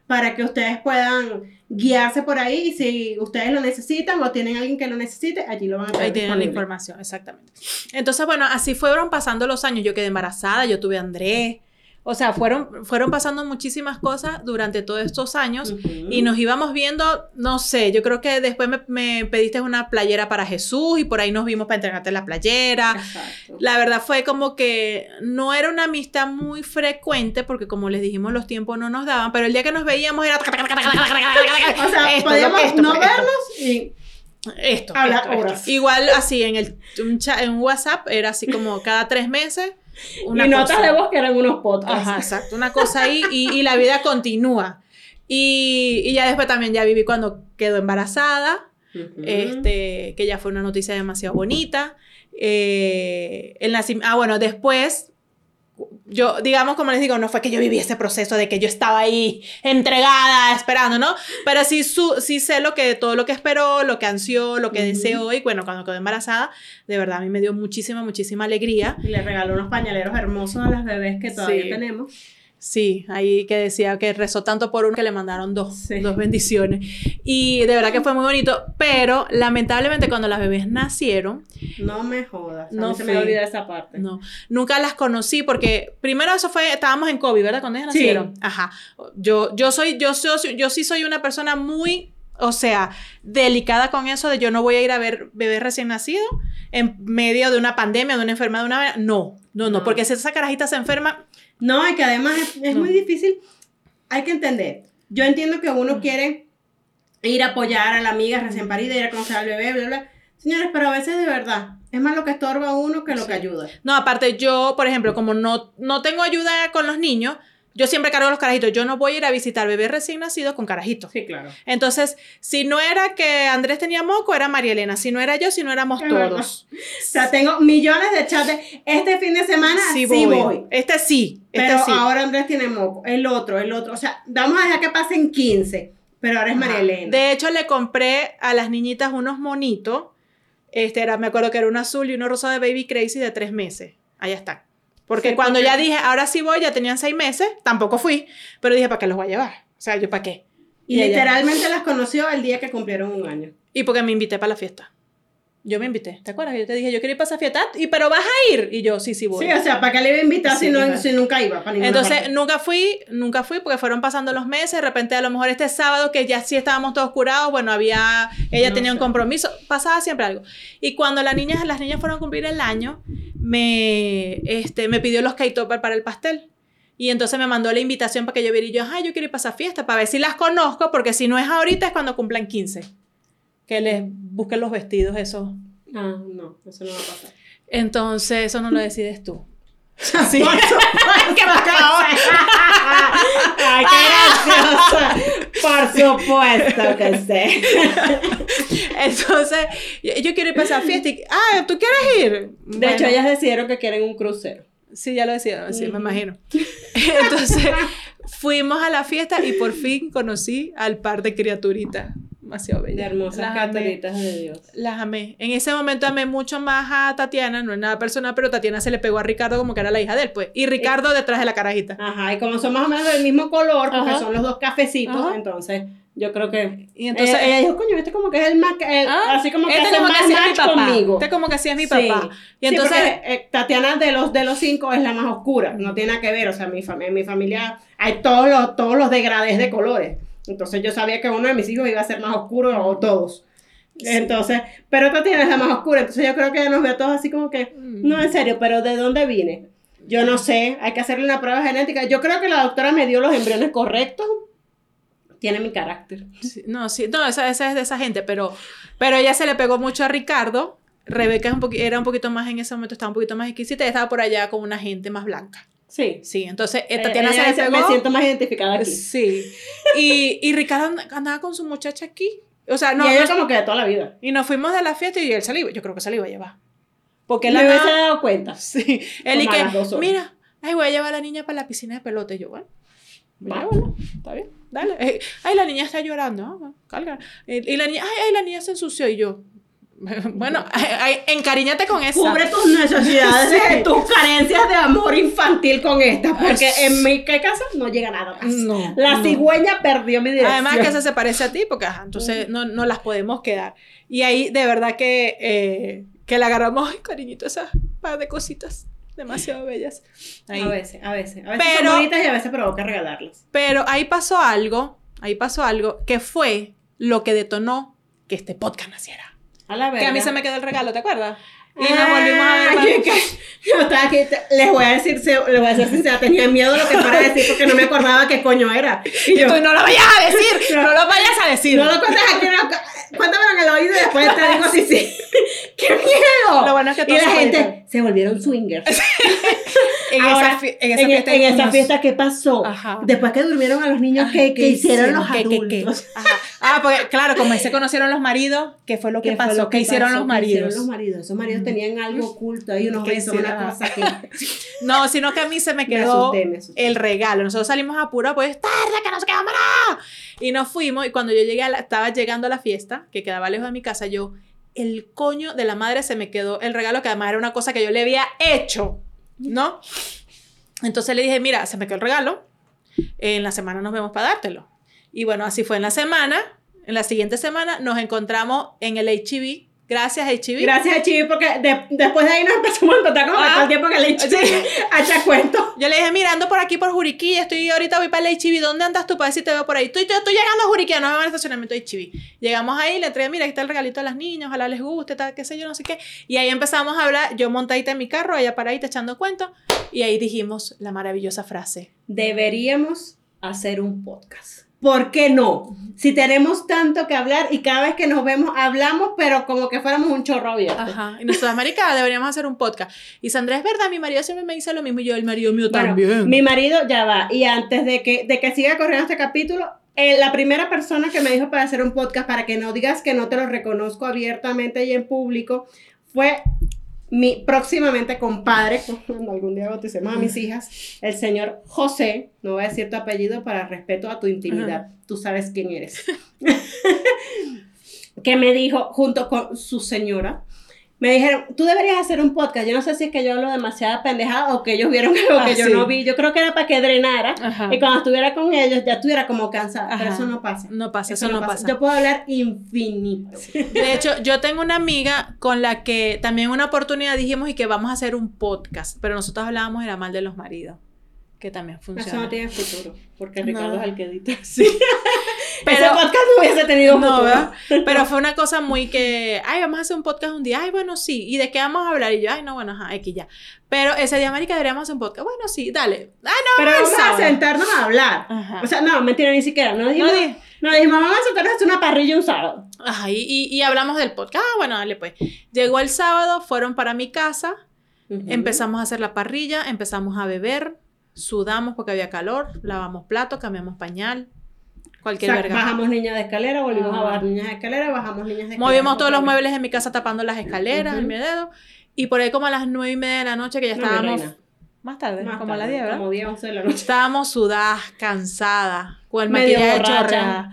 para que ustedes puedan guiarse por ahí y si ustedes lo necesitan o tienen alguien que lo necesite, allí lo van a tener. Ahí tienen la información, exactamente. Entonces, bueno, así fueron pasando los años. Yo quedé embarazada, yo tuve a Andrés. O sea, fueron, fueron pasando muchísimas cosas durante todos estos años y nos íbamos viendo, no sé, yo creo que después me, me pediste una playera para Jesús y por ahí nos vimos para entregarte la playera. Exacto. La verdad fue como que no era una amistad muy frecuente porque como les dijimos los tiempos no nos daban, pero el día que nos veíamos era... O sea, Esto, podíamos esto, no esto. verlos y Esto, esto. horas. Igual así en el un cha- en WhatsApp era así como cada tres meses una y notas de voz que eran unos podcasts. Ajá, exacto, una cosa ahí y, y la vida continúa. Y, y ya después también ya viví cuando quedó embarazada, este, que ya fue una noticia demasiado bonita. Eh, el ah, bueno, después, yo, digamos, como les digo, no fue que yo viví ese proceso de que yo estaba ahí entregada, esperando, ¿no? Pero sí, su, sí sé lo que, todo lo que esperó, lo que ansió, lo que Ujú. deseó, y bueno, cuando quedó embarazada, de verdad, a mí me dio muchísima, muchísima alegría. Y le regaló unos pañaleros hermosos a las bebés que todavía Sí. tenemos. Sí, ahí que decía que rezó tanto por uno que le mandaron dos, Sí. dos bendiciones. Y de verdad que fue muy bonito, pero lamentablemente cuando las bebés nacieron, No me jodas. No se me olvida esa parte. no, nunca las conocí porque primero eso fue, estábamos en COVID, ¿verdad? Cuando ellas Sí. nacieron. Ajá. Yo, yo soy, yo soy, yo sí soy una persona muy, o sea, delicada con eso de yo no voy a ir a ver bebés recién nacidos en medio de una pandemia, de una enfermedad, de una... No, no, no, No. porque si esa carajita se enferma, No, y que además es, es No. muy difícil. Hay que entender. Yo entiendo que uno Mm. quiere ir a apoyar a la amiga recién parida, ir a conocer al bebé, bla, bla. Señores, pero a veces de verdad es más lo que estorba a uno que lo que ayuda. No, aparte yo, por ejemplo, como no, no tengo ayuda con los niños, yo siempre cargo los carajitos. Yo no voy a ir a visitar bebés recién nacidos con carajitos. Sí, claro. Entonces, si no era que Andrés tenía moco, era María Elena. Si no era yo, si no éramos todos. O sea, tengo millones de chats de este fin de semana sí, voy. Este sí. Este Pero sí. ahora Andrés tiene moco, el otro, el otro. O sea, vamos a dejar que pasen 15. Pero ahora es María. Elena. De hecho, le compré a las niñitas unos monitos. Este era, me acuerdo que era uno azul y uno rosa de Baby Crazy de tres meses. Allá están. Porque Sí, cuando porque- ya dije, ahora sí voy, ya tenían seis meses, tampoco fui. Pero dije, ¿para qué los voy a llevar? O sea, ¿yo para qué? y literalmente las conoció el día que cumplieron un año. Y porque me invité para la fiesta. Yo me invité. ¿Te acuerdas yo te dije, yo quiero ir para esa fiesta? Y pero vas a ir. Y yo, sí, sí voy. Sí, o sea, ¿para qué le iba a invitar Sí, si, no, si nunca iba? Para Entonces, parte? nunca fui, nunca fui porque fueron pasando los meses. De repente, a lo mejor este sábado, que ya sí estábamos todos curados, bueno, había, ella No tenía un compromiso, pasaba siempre algo. Y cuando las niñas, las niñas fueron a cumplir el año, me, este, me pidió los K-Topper para el pastel. Y entonces me mandó la invitación para que yo viera y yo, ay, yo quiero ir para esa fiesta, para ver si las conozco, porque si no es ahorita es cuando cumplan 15. Que les busquen los vestidos, esos. Ah, no, eso no va a pasar. Entonces, eso no lo decides tú. Sí. Por supuesto. Ay, qué graciosa. Por supuesto que sí. Entonces, yo, quiero ir para esa fiesta. Y, ah, ¿tú quieres ir? De hecho, ellas decidieron que quieren un crucero. Sí, ya lo decía, sí, me imagino. Entonces, fuimos a la fiesta y por fin conocí al par de criaturitas. Demasiado De bellas. hermosas Las amé. criaturitas de Dios. Las amé. En ese momento amé mucho más a Tatiana, no es nada personal, pero Tatiana se le pegó a Ricardo como que era la hija de él, pues. Y Ricardo detrás de la carajita. Ajá, y como son más o menos del mismo color, porque Ajá. son los dos cafecitos, Ajá. entonces yo creo que. Y entonces- ella, ella dijo, coño, este como que es el más. Ah, así como que este hace como que más es mi papá. conmigo. Este como que así es mi Sí. papá. Y Sí, entonces, porque, eh, Tatiana de los de los cinco es la más oscura, no tiene nada que ver, o sea, mi en mi familia hay todos los, todos los degradés de colores. Entonces yo sabía que uno de mis hijos iba a ser más oscuro o todos. Entonces, pero Tatiana es la más oscura, entonces yo creo que ella nos ve a todos así como que, Mm. no, en serio, pero ¿de dónde vine? Yo no sé, hay que hacerle una prueba genética. Yo creo que la doctora me dio los embriones correctos. Tiene mi carácter. Sí, no, sí, no, esa, esa es de esa gente, pero, pero ella se le pegó mucho a Ricardo. Rebeca es un era un poquito más en ese momento, estaba un poquito más exquisita y estaba por allá con una gente más blanca. Sí. Sí, entonces eh, Ella- Tatiana ella se. Me siento más identificada aquí. Sí. Y, y Ricardo and- andaba con su muchacha aquí. O sea, no. y ella como que de toda la vida. y nos fuimos de la fiesta y él iba, yo creo que se iba a llevar. Porque él hubiese dado cuenta. Sí, él y que, mira, ay, voy a llevar a la niña para la piscina de pelota. Y yo, bueno, Va. llévala, está bien, dale. Eh, ay, la niña está llorando, ah, bueno. Eh, Y la niña, ay, ay, la niña se ensució. Y yo, Bueno, encariñate con esa. Cubre tus necesidades, tus carencias de amor infantil con esta, porque en mi ¿qué caso no llega nada más. No, La no. cigüeña perdió mi dirección. Además que esa se parece a ti, porque ajá, entonces no, no las podemos quedar. Y ahí de verdad que, eh, que le agarramos, ay, cariñito, esas par de cositas demasiado bellas. Ahí. A veces, a veces. A veces Pero- son bonitas y a veces provoca regalarlas. Pero ahí pasó algo, ahí pasó algo que fue lo que detonó que este podcast naciera. A la Que a mí verga. se me quedó el regalo, ¿te acuerdas? Y nos volvimos a ver. Ay, yo que- yo estaba aquí, les voy a decir, se- les voy a decir sincera, tenía miedo lo que fuera a decir porque no me acordaba qué coño era. Y yo, Tú no lo vayas a decir, no lo vayas a decir. no lo cuentes aquí, no, cu- cuéntamelo en el oído y después te digo si sí. ¡Qué miedo! Lo bueno es que y la se gente se volvieron swingers. en, Ahora, esa, en esa en, fiesta. en esa fiesta, ¿qué pasó? Ajá. Después que durmieron a los niños, Ay, ¿qué, ¿qué hicieron hicieron? los ¿Qué, qué, qué? adultos? Ajá. Ah, porque claro, como se conocieron los maridos, ¿qué fue lo que ¿Qué fue pasó? lo ¿Qué hicieron pasó? los ¿Qué hicieron maridos? los maridos? Esos maridos tenían algo oculto ahí, unos ¿Qué besos, una cosa que... No, sino que a mí se me Me quedó asusté, me asusté. el regalo. Nosotros salimos apurados, pues tarde, que no se quedamos nada. Y nos fuimos, y cuando yo llegué a la- estaba llegando a la fiesta, que quedaba lejos de mi casa, yo, el coño de la madre se me quedó el regalo, que además era una cosa que yo le había hecho, ¿no? Entonces le dije, mira, se me quedó el regalo, en la semana nos vemos para dártelo. Y bueno, así fue en la semana. En la siguiente semana nos encontramos en el HIV. Gracias, HIV. Gracias a Chibi porque de- después de ahí nos empezamos a encontrar como Ah. todo el tiempo que le eché Sí. a echar cuento. Yo le dije, mira, ando por aquí por Juriquí, estoy ahorita voy para el HIV, ¿dónde andas tú para ver si te veo por ahí? Estoy, estoy, estoy llegando a Juriquí, no me van al estacionamiento de HIV. Llegamos ahí, le entregué, mira, aquí está el regalito a las niñas, ojalá les guste, tal, qué sé yo, no sé qué. Y ahí empezamos a hablar, yo montadita en mi carro, ella paradita echando cuentos, y ahí dijimos la maravillosa frase. Deberíamos hacer un podcast. ¿Por qué no? Si tenemos tanto que hablar y cada vez que nos vemos hablamos, pero como que fuéramos un chorro abierto. Ajá. Y nosotras, marica, deberíamos hacer un podcast. Y Sandra, es verdad, mi marido siempre me dice lo mismo, y yo, el marido mío Bueno, también. mi marido ya va. Y antes de que, de que siga corriendo este capítulo, eh, la primera persona que me dijo para hacer un podcast, para que no digas que no te lo reconozco abiertamente y en público, fue mi próximamente compadre, cuando algún día bauticemos a mis hijas, el señor José, no voy a decir tu apellido para respeto a tu intimidad, tú sabes quién eres, que me dijo, junto con su señora, me dijeron, tú deberías hacer un podcast. Yo no sé si es que yo hablo demasiada pendejada o que ellos vieron algo que Ah, yo no vi. Yo creo que era para que drenara. Ajá. Y cuando estuviera con ellos ya estuviera como cansada. Pero eso no pasa. No pasa, eso, no pasa. Yo puedo hablar infinito. De hecho, yo tengo una amiga con la que también una oportunidad dijimos y que vamos a hacer un podcast, pero nosotros hablábamos era mal de los maridos, que también Eso funciona. no tiene futuro. Porque No. Ricardo es el que edita. Sí. Ese Pero, podcast no hubiese tenido no, futuro. ¿verdad? pero fue una cosa muy que, ay, vamos a hacer un podcast un día, ay, bueno, sí, ¿y de qué vamos a hablar? Y yo, ay, no, bueno, ajá, X ya. Pero ese día, marica, deberíamos hacer un podcast. Bueno, sí, dale. Ah, no, Pero vamos a sentarnos a hablar. Ajá. O sea, no, mentira, ni siquiera. No dijimos, No no, di- dijimos vamos a sentarnos a hacer una parrilla un sábado. Ajá, y, y, y hablamos del podcast. Ah, bueno, dale, pues. Llegó el sábado, fueron para mi casa, Empezamos a hacer la parrilla, empezamos a beber, sudamos porque había calor, lavamos platos, cambiamos pañal, cualquier O sea, verga. bajamos niñas de escalera, volvimos a bajar niñas de escalera, bajamos niñas de escalera. Movimos todos los muebles de mi casa tapando las escaleras, el Ujú. dedo. Y por ahí como a las nueve y media de la noche, que ya mi estábamos... más tarde, Más como a las tarde, 10, ¿verdad? Como 10, 11 de la noche. Estábamos sudadas, cansadas, con el Medio maquillaje borracha.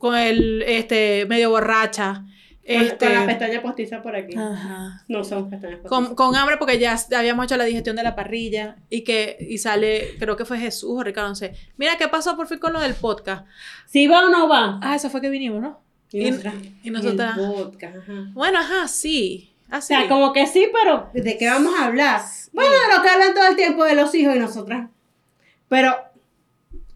con el, este, medio borracha. Con- Este, Con la pestaña postiza por aquí. ajá. No son pestañas postizas. Con, con hambre porque ya habíamos hecho la digestión de la parrilla y que y sale, creo que fue Jesús o Ricardo, no sé. Mira, ¿qué pasó por fin con lo del podcast? ¿Sí va o no va? Ah, eso fue que vinimos, ¿no? Y, y- nosotras, y nosotras- el podcast, ajá. Bueno, ajá, sí. O Así. sea, como que sí, pero ¿de qué vamos a hablar? Bueno, de lo que hablan todo el tiempo de los hijos y nosotras. Pero,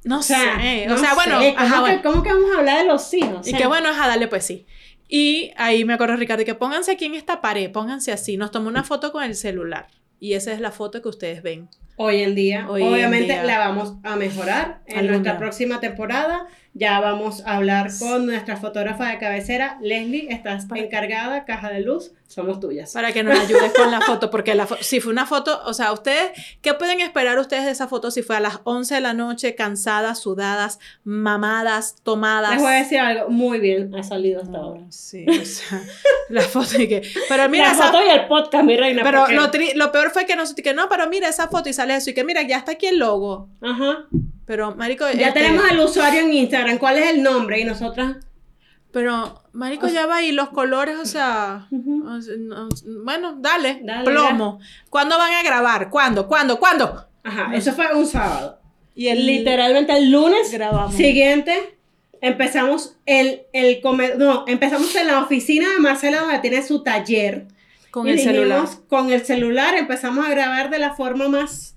No o sea, sé. o sea, bueno, sé, ¿cómo, ajá, que, bueno. cómo que vamos a hablar de los hijos? O Y que bueno, ajá, dale, pues sí. Y ahí me acuerdo, Ricardo, que pónganse aquí en esta pared, pónganse así. Nos tomó una foto con el celular. Y esa es la foto que ustedes ven. Hoy en día, Hoy en obviamente día. la vamos a mejorar en Algún nuestra día. próxima temporada. Ya vamos a hablar con nuestra fotógrafa de cabecera, Leslie. Estás encargada, caja de luz, somos tuyas. Para que nos ayudes con la foto, porque la fo- si fue una foto, o sea, ustedes, ¿qué pueden esperar ustedes de esa foto si fue a las 11 de la noche, cansadas, sudadas, mamadas, tomadas? Les voy a decir algo, muy bien ha salido hasta ahora. No, sí, o sea, la foto y que, pero mira la esa foto y el podcast, mi reina. pero lo, peor fue que nosotros, que no, pero mira esa foto y sale eso y que mira, ya está aquí el logo. Ajá. Pero, marico, Ya este, tenemos el usuario en Instagram. ¿Cuál es el nombre? Y nosotras. Pero, Marico, ya va y los colores, o sea, o sea, no, bueno, dale, Dale, plomo. ¿Cuándo van a grabar? ¿Cuándo? ¿Cuándo? ¿Cuándo? Ajá, eso fue un sábado. Y el Literalmente el lunes grabamos. siguiente empezamos el, el comer, no, empezamos en la oficina de Marcela donde tiene su taller. con Y el dijimos, celular. Con el celular empezamos a grabar de la forma más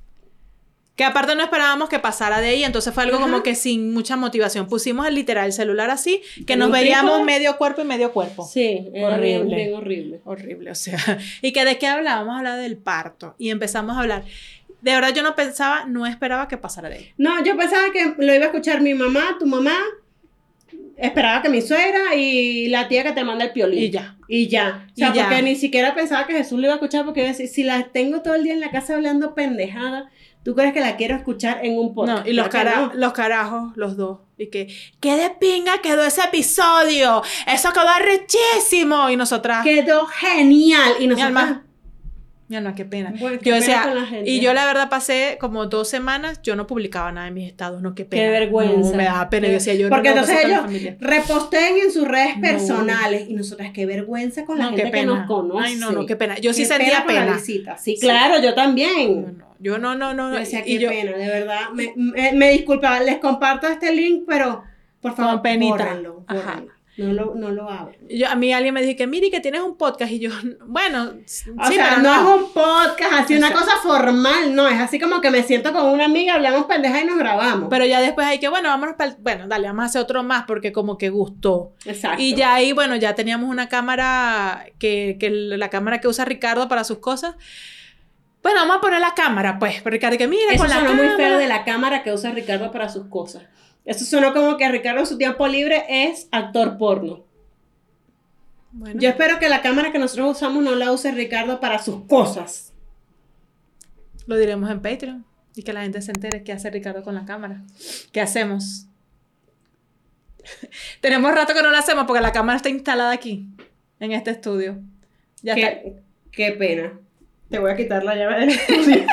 Que aparte no esperábamos que pasara de ahí, entonces fue algo Ajá. como que sin mucha motivación. Pusimos el literal el celular así, que nos veíamos medio cuerpo y medio cuerpo. Sí, Horrible. Bien horrible. Horrible, o sea. ¿Y que de qué hablábamos? Hablar del parto. Y empezamos a hablar. De verdad yo no pensaba, no esperaba que pasara de ahí. No, yo pensaba que lo iba a escuchar mi mamá, tu mamá, esperaba que mi suegra y la tía que te manda el piolín. Y ya. Y ya. O sea, Y ya. porque ni siquiera pensaba que Jesús lo iba a escuchar porque iba a decir, si la tengo todo el día en la casa hablando pendejada, ¿tú crees que la quiero escuchar en un podcast? No, y los, cara- los carajos, los dos. Y que, ¿qué de pinga quedó ese episodio? Eso quedó rechísimo. Y nosotras, Quedó genial. Y mi mi alma, qué pena. Bueno, qué yo pena decía, con la gente. y yo la verdad pasé como dos semanas, yo no publicaba nada en mis estados, no, qué pena. Qué vergüenza. No, me daba pena. Yo decía, yo no Porque voy a entonces ellos reposteen en sus redes No. personales y nosotras qué vergüenza con la No, gente qué que nos conoce. Ay, no, no, qué pena. Yo sí sentía pena. visita. Sí, Sí. claro, yo también. No, no, yo no, no, no. Yo decía, y qué yo- pena, de verdad. Me, me, me disculpa, les comparto este link, pero por favor, penita. bórrenlo, Ajá. No lo, no lo abran. yo- a mí alguien me dijo que, mire, que tienes un podcast. Y yo, bueno, sí, O sea, pero no, no. es un podcast, así una sea- cosa formal, no, es así como que me siento con una amiga, hablamos pendeja y nos grabamos. Pero ya después hay que, bueno, vámonos para Bueno, dale, vamos a hacer otro más porque como que gustó. Exacto. Y ya ahí, bueno, ya teníamos una cámara, que, que la cámara que usa Ricardo para sus cosas. Bueno, vamos a poner la cámara, pues. Ricardo, que mira, Eso con la cámara. muy feo de la cámara que usa Ricardo para sus cosas. Eso sonó como que Ricardo en su tiempo libre es actor porno. Bueno, Yo espero que la cámara que nosotros usamos no la use Ricardo para sus cosas. lo diremos en Patreon. Y que la gente se entere qué hace Ricardo con la cámara. ¿Qué hacemos? Tenemos rato que no lo hacemos porque la cámara está instalada aquí, en este estudio. Ya está. Qué, qué pena. Te voy a quitar la llave del estudio.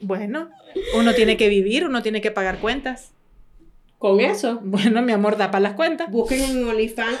Bueno, uno tiene que vivir, uno tiene que pagar cuentas. Con eso, Bueno, mi amor, da para las cuentas. busquen en OnlyFans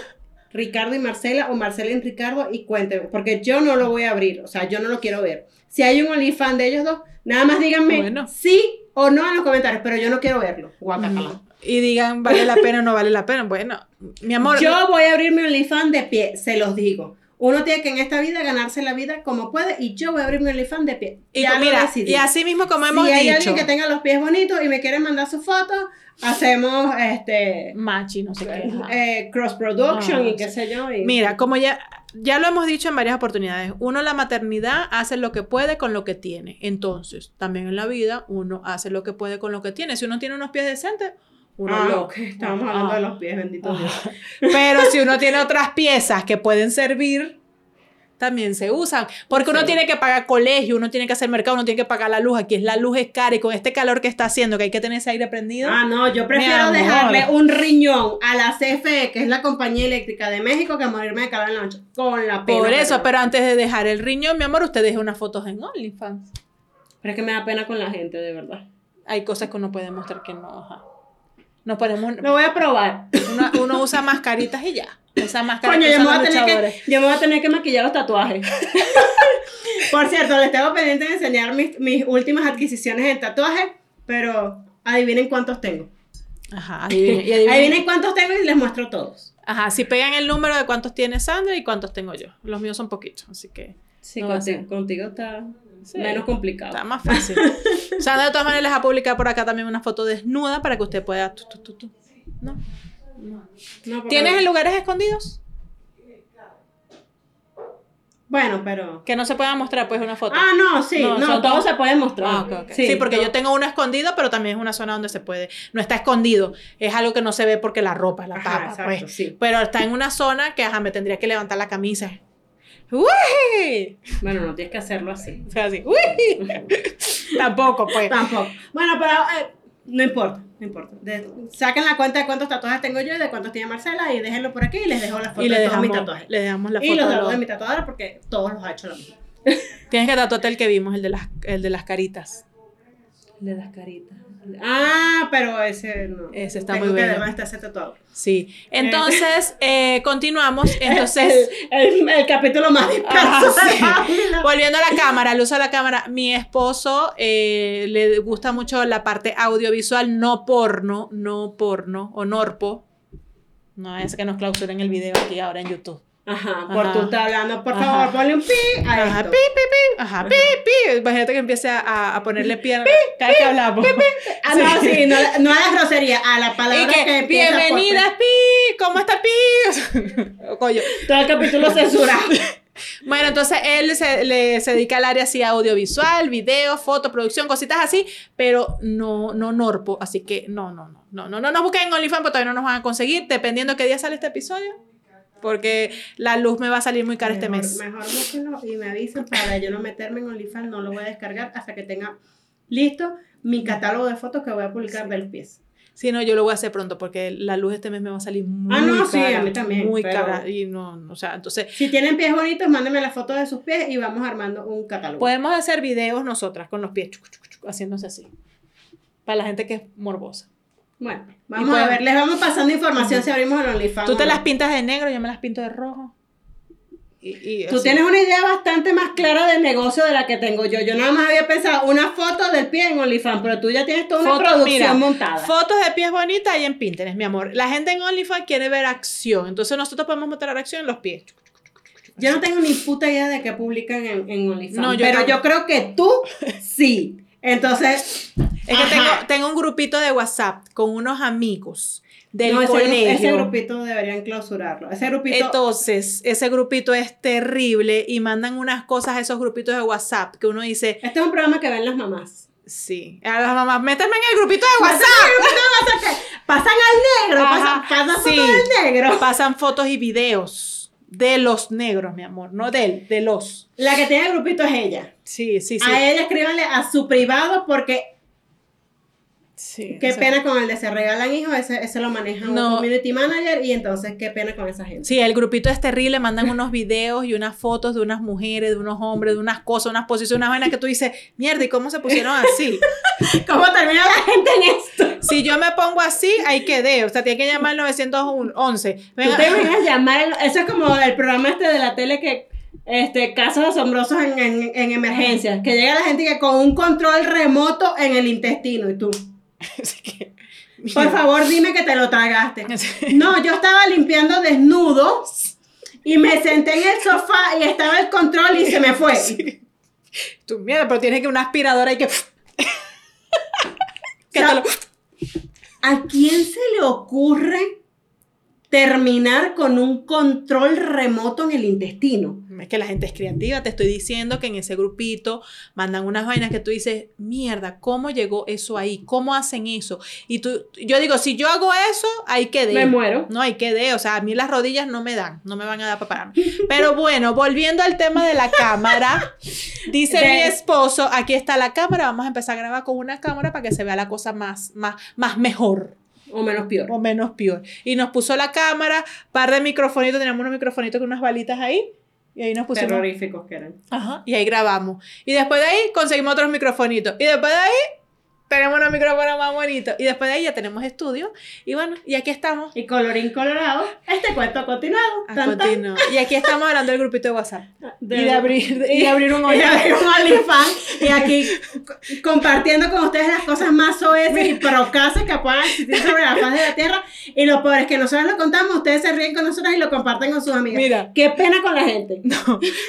Ricardo y Marcela o Marcela y Ricardo y cuéntenme, porque yo no lo voy a abrir, o sea, yo no lo quiero ver. Si hay un OnlyFans de ellos dos, nada más díganme Bueno. sí o no en los comentarios, pero yo no quiero verlo. Guacamala. Y digan, ¿vale la pena o no vale la pena? Bueno, mi amor. Yo voy a abrir mi OnlyFans de pie, se los digo. Uno tiene que en esta vida ganarse la vida como puede y yo voy a abrir mi OnlyFans de pie. y, Ya mira, y así mismo como hemos si hay dicho. alguien que tenga los pies bonitos y me quiere mandar su foto, hacemos este Machi, no sé qué. ajá. eh, cross production Ah, y qué sí. sé yo. y- Mira, como ya, ya lo hemos dicho en varias oportunidades, uno la maternidad hace lo que puede con lo que tiene. Entonces, también en la vida uno hace lo que puede con lo que tiene. Si uno tiene unos pies decentes, uno Ah, lo... ok, estábamos hablando de los pies, bendito Dios. Pero si uno tiene otras piezas que pueden servir, también se usan. Porque uno Sí. tiene que pagar colegio, uno tiene que hacer mercado, uno tiene que pagar la luz. Aquí es la luz es cara y con este calor que está haciendo, que hay que tener ese aire prendido. Ah, no, yo prefiero dejarle un riñón a la CFE, que es la compañía eléctrica de México, que morirme de calor en la noche. Con la pena. Por que eso, pero antes de dejar el riñón, mi amor, usted deje unas fotos en OnlyFans. Pero es que me da pena con la gente, de verdad. Hay cosas que uno puede mostrar que no. Ajá. Nos ponemos. Lo voy a probar. Uno, uno usa mascaritas y ya. Esa máscara Coño, yo me, voy a tener que, yo me voy a tener que maquillar los tatuajes. Por cierto, les tengo pendiente de enseñar mis, mis últimas adquisiciones en tatuajes, pero adivinen cuántos tengo. Ajá, adivinen, y adivinen- Adivinen cuántos tengo y les muestro todos. Ajá, si pegan el número de cuántos tiene Sandra y cuántos tengo yo. Los míos son poquitos, así que Sí, No contigo está Sí. menos complicado. está más fácil. Sandra de todas maneras les va a publicar por acá también una foto desnuda para que usted pueda. tu, tu, tu, tu. ¿No? No, porque- ¿Tienes en lugares escondidos? Bueno, pero... Que no se pueda mostrar pues una foto. Ah, no, sí, No, no, todo todos- se puede mostrar. Ah, ok, ok. Sí, porque yo tengo uno escondido, pero también es una zona donde se puede. No está escondido. Es algo que no se ve porque la ropa, la Ajá, tapa, exacto, pues. sí. Pero está en una zona que, ajá, me tendría que levantar la camisa. ¡Uy! Bueno, no tienes que hacerlo así. O sea, así. ¡Uy! Tampoco, pues. Tampoco. Bueno, pero eh, no importa, no importa. De- saquen la cuenta de cuántos tatuajes tengo yo y de cuántos tiene Marcela y déjenlo por aquí y les dejo la foto Y le de todos mis tatuajes. le dejamos la Y foto. los de de, los- de mi tatuadora porque todos los ha hecho la misma. Tienes que tatuarte el que vimos, el de las, el de las caritas. Le das carita. Ah, pero ese no. Ese está Tengo muy que bueno. además está ese tatuado. Sí. Entonces, eh, continuamos. Entonces, el, el, el capítulo más disperso. Ajá, sí. volviendo a la cámara, al uso de la cámara, mi esposo eh, le gusta mucho la parte audiovisual, no porno, no porno, o norpo. No es que nos clausuren el video aquí ahora en YouTube. Ajá, por Ajá. tú estás hablando, por Ajá. favor, ponle un pi a Ajá, esto. pi, pi, pi, ajá, pi, pi. Imagínate que empiece a, a ponerle pi, a- cada vez que hablamos. Ah, no, sí, no, no a la grosería, a la Y palabra que, que, pi, ¿cómo está pi? Coño. Todo el capítulo censurado. Bueno, entonces él se, le, se dedica al área así audiovisual, video, foto, producción, cositas así, pero no, no Norpo, así que no, no, no, no, no, no nos busquen en OnlyFans porque todavía no nos van a conseguir, dependiendo qué día sale este episodio, porque la luz me va a salir muy cara este mejor, mes. Mejor búsquenlo y me avisan para yo no meterme en OnlyFans, no lo voy a descargar hasta que tenga listo mi catálogo de fotos que voy a publicar de los pies. Si no, yo lo voy a hacer pronto porque la luz este mes me va a salir muy Ah, no, sí, cara, a mí también, muy pero- cara y no, o sea, entonces Si tienen pies bonitos, mándenme las fotos de sus pies y vamos armando un catálogo. podemos hacer videos nosotras con los pies chuc, chuc, chuc, haciéndose así. Para la gente que es morbosa. Bueno, vamos a ver, les vamos pasando información si abrimos el OnlyFans. Tú te las pintas de negro, yo me las pinto de rojo. Y, y Tú así. tienes una idea bastante más clara del negocio de la que tengo yo. Yo nada más había pensado una foto del pie en OnlyFans, pero tú ya tienes toda una Fotos, producción mira, montada. Fotos de pies bonitas y en Pinterest, mi amor. La gente en OnlyFans quiere ver acción. Entonces nosotros podemos mostrar acción en los pies. Yo no tengo ni puta idea de qué publican en, en OnlyFans. No, pero tampoco. yo creo que tú sí. Entonces, Es que tengo, tengo un grupito de WhatsApp con unos amigos del no, ese, colegio. ese grupito deberían clausurarlo. Ese grupito. Entonces, ese grupito es terrible y mandan unas cosas a esos grupitos de WhatsApp que uno dice, este es un programa que ven las mamás. sí, a las mamás, métanme en el grupito de WhatsApp. Pasan al negro, Ajá, pasan, pasan sí. fotos del negro. Pasan fotos y videos de los negros, mi amor, no de él, de los. La que tiene el grupito es ella. Sí, sí, sí. A ella escríbanle a su privado porque Sí, qué o sea, pena con el de se regalan hijos, ese, ese lo maneja un community manager y entonces qué pena con esa gente. Sí, el grupito es terrible, mandan unos videos y unas fotos de unas mujeres, de unos hombres, de unas cosas, unas posiciones, unas vainas que tú dices, mierda, ¿y cómo se pusieron así? ¿Cómo termina la gente en esto? Si yo me pongo así, ahí quedé. O sea, tiene que llamar al 911. Tú Venga, te imaginas llamar, el- eso es como el programa este de la tele que, este, casos asombrosos en, en, en emergencias, que llega la gente que con un control remoto en el intestino y tú, Así que- por favor dime que te lo tragaste. No, yo estaba limpiando desnudo y me senté en el sofá y estaba el control y se me fue. Sí. Tú, mierda, pero tienes que una aspiradora y que. que O sea, te lo- ¿A quién se le ocurre terminar con un control remoto en el intestino? Es que la gente es creativa, te estoy diciendo que en ese grupito mandan unas vainas que tú dices, mierda, ¿cómo llegó eso ahí? ¿Cómo hacen eso? Y tú, yo digo, si yo hago eso, ahí quedé. Me muero. No, ahí quedé, o sea, a mí las rodillas no me dan, no me van a dar para pararme. Pero bueno, volviendo al tema de la cámara, dice De- mi esposo, aquí está la cámara, vamos a empezar a grabar con una cámara para que se vea la cosa más, más, más mejor O menos peor. o menos peor. Y nos puso la cámara, par de microfonitos, teníamos unos microfonitos con unas balitas ahí. Y ahí nos pusimos. Terroríficos que eran. Ajá. Y ahí grabamos. Y después de ahí conseguimos otros microfonitos. Y después de ahí tenemos unos micrófonos más bonitos. Y después de ahí ya tenemos estudio. Y bueno, y aquí estamos. Y colorín colorado, este cuento ha continuado. A Tan, tan. Y aquí estamos hablando del grupito de WhatsApp. De- y, de abrir, y de abrir un Y hoyo. abrir un OnlyFans y aquí co- compartiendo con ustedes las cosas más soeces y procaces que puedan existir sobre la faz de la tierra. Y lo peor es que nosotros lo contamos, ustedes se ríen con nosotros y lo comparten con sus amigas. Mira. Qué pena con la gente.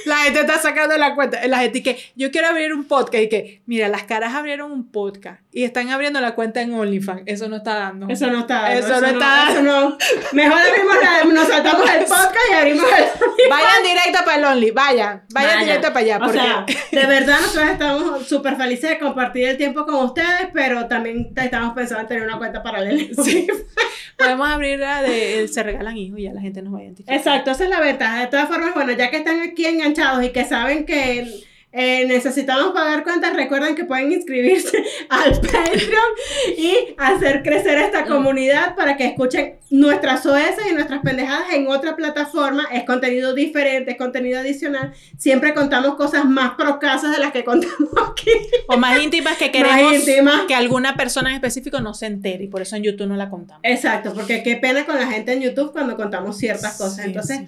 La gente está sacando la cuenta. La gente y que yo quiero abrir un podcast. Y que, mira, las caras abrieron un podcast. Y están abriendo la cuenta en OnlyFans. Eso no está dando. Eso no está. dando, Eso no está eso no. Mejor abrimos la, nos saltamos el podcast y abrimos el. Vayan directo para el Only. Vayan. Vayan Vaya. directo para allá. O Porque sea, de verdad nosotros estamos súper felices de compartir el tiempo con ustedes, pero también estamos pensando en tener una cuenta paralela. Sí. podemos abrir la de Se Regalan Hijos y ya la gente nos va a identificar. Exacto, esa es la ventaja. De todas formas, bueno, ya que están aquí enganchados y que saben que eh, necesitamos pagar cuentas, recuerden que pueden inscribirse al Patreon y hacer crecer esta comunidad para que escuchen nuestras OS y nuestras pendejadas en otra plataforma. Es contenido diferente, es contenido adicional. Siempre contamos cosas más procasas de las que contamos aquí. O más íntimas que queremos íntimas. que alguna persona en específico no se entere y por eso en YouTube no la contamos. Exacto, porque qué pena con la gente en YouTube cuando contamos ciertas cosas. Entonces, sí.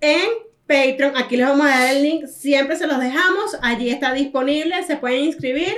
en Patreon, aquí les vamos a dar el link, siempre se los dejamos, allí está disponible, se pueden inscribir.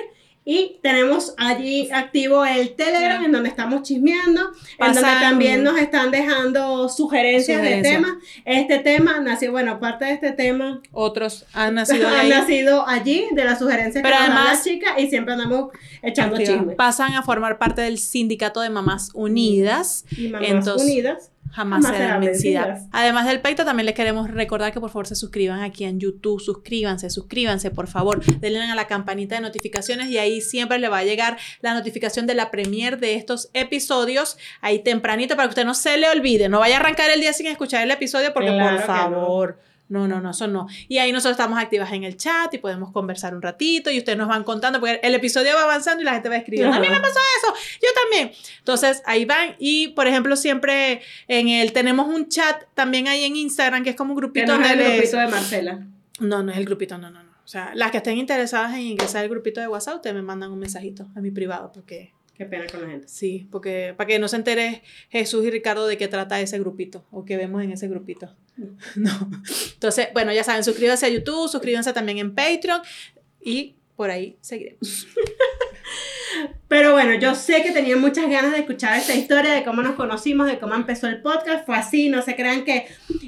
Y tenemos allí activo el Telegram, en donde estamos chismeando, en donde también nos están dejando sugerencias, de temas. Este tema nació, bueno, parte de este tema Otros han nacido han ahí. nacido allí, de las sugerencias Pero que nos dan además- las chicas, y siempre andamos echando chismes. Pasan a formar parte del sindicato de mamás unidas. Y mamás Entonces, unidas. Jamás, Jamás serán vencidas. vencidas. Además del peito, también les queremos recordar que por favor se suscriban aquí en YouTube. Suscríbanse, suscríbanse, por favor. Denle a la campanita de notificaciones y ahí siempre le va a llegar la notificación de la premier de estos episodios ahí tempranito para que usted no se le olvide. No vaya a arrancar el día sin escuchar el episodio porque Claro por favor. No, no, no, eso no. Y ahí nosotros estamos activas en el chat y podemos conversar un ratito y ustedes nos van contando porque el episodio va avanzando y la gente va escribiendo. A mí me pasó eso, yo también. Entonces ahí van y por ejemplo siempre en el tenemos un chat también ahí en Instagram que es como un grupito no donde el grupito de Marcela. No, no es el grupito, no, no, no. O sea, las que estén interesadas en ingresar al grupito de WhatsApp, ustedes me mandan un mensajito a mi privado porque Qué pena con la gente. sí, porque para que no se entere Jesús y Ricardo de qué trata ese grupito o qué vemos en ese grupito. No. Entonces, bueno, ya saben, suscríbanse a YouTube, suscríbanse también en Patreon y por ahí seguiremos. Pero bueno, yo sé que tenían muchas ganas de escuchar esta historia de cómo nos conocimos, de cómo empezó el podcast. Fue así, no se crean que